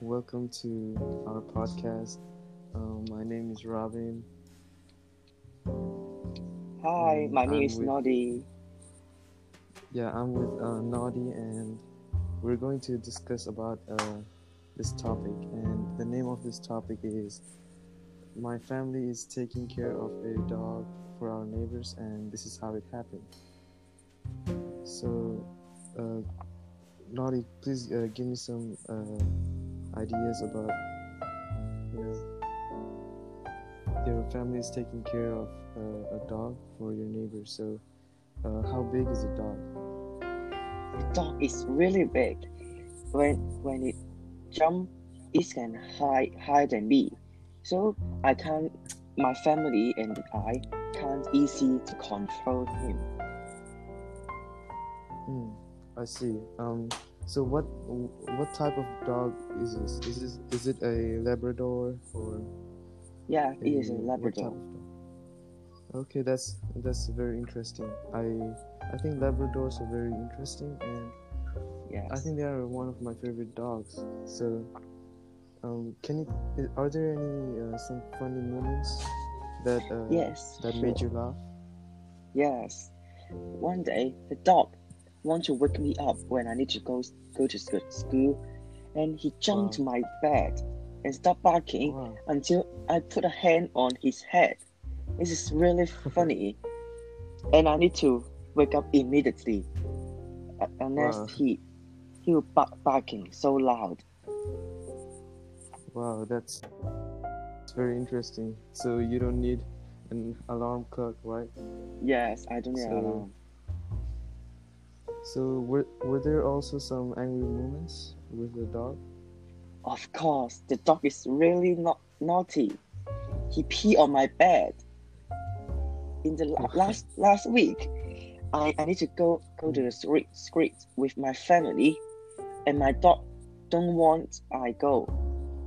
welcome to our podcast. Um, my name is Robin. Hi, my name I'm is with- Nodi. Yeah, I'm with uh, Naughty, and we're going to discuss about uh, this topic. And the name of this topic is "My family is taking care of a dog for our neighbors, and this is how it happened." So, uh, Naughty, please uh, give me some uh, ideas about you know your family is taking care of uh, a dog for your neighbor. So, uh, how big is the dog? The dog is really big. When when it jump, it can hide higher than me. So I can't. My family and I can't easy to control him. Hmm, I see. Um, so what what type of dog is this? Is this is it a Labrador or Yeah, it is a Labrador. Okay, that's that's very interesting. I I think Labradors are very interesting, and Yes. I think they are one of my favorite dogs. So, um, can you? Are there any uh, some funny moments that uh, Yes. that made you laugh? Yes. One day, the dog want to wake me up when I need to go go to sc- school, and he jumped to my bed and stopped barking Wow. until I put a hand on his head. This is really funny, and I need to wake up immediately, uh, unless Wow. he he will bark barking so loud. Wow, that's it's very interesting. So you don't need an alarm clock, right? Yes, I don't need So- alarm. So were were there also some angry moments with the dog? Of course, the dog is really not naughty. He pee on my bed. In the la- last last week, I, I need to go go to the street street with my family, and my dog don't want I go.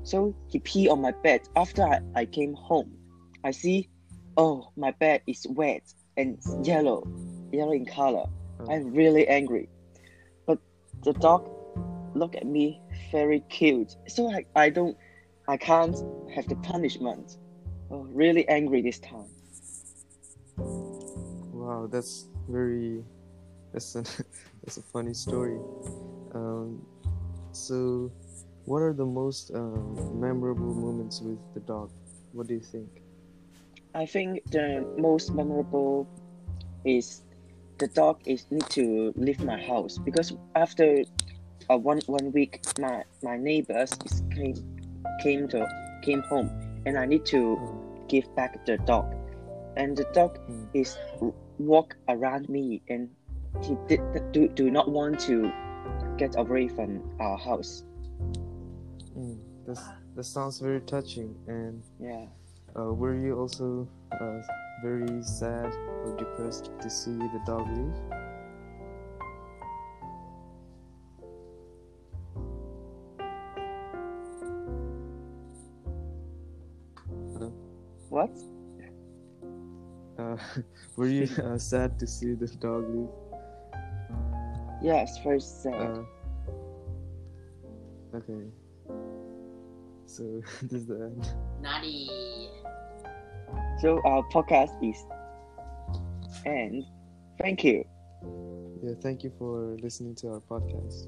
So he pee on my bed after I, I came home. I see, oh my bed is wet and yellow, yellow in color. Oh, I'm really angry. But the dog look at me very cute. So I, I don't I can't have the punishment. Oh, really angry this time. wow, that's very that's a that's a funny story. Um, so what are the most um, memorable moments with the dog? What do you think? I think the most memorable is the dog is need to leave my house because after uh, one one week my my neighbors is came came to came home and I need to give back the dog and the dog Hmm. is walk around me and he did do, do not want to get away from our house mm, that's that sounds very touching. And yeah uh, were you also uh, very sad or depressed to see the dog leave? what Uh, were you uh, sad to see the dog leave? yes very sad Uh, okay. So this is the end. Naughty. So our podcast is and thank you Yeah, thank you for listening to our podcast.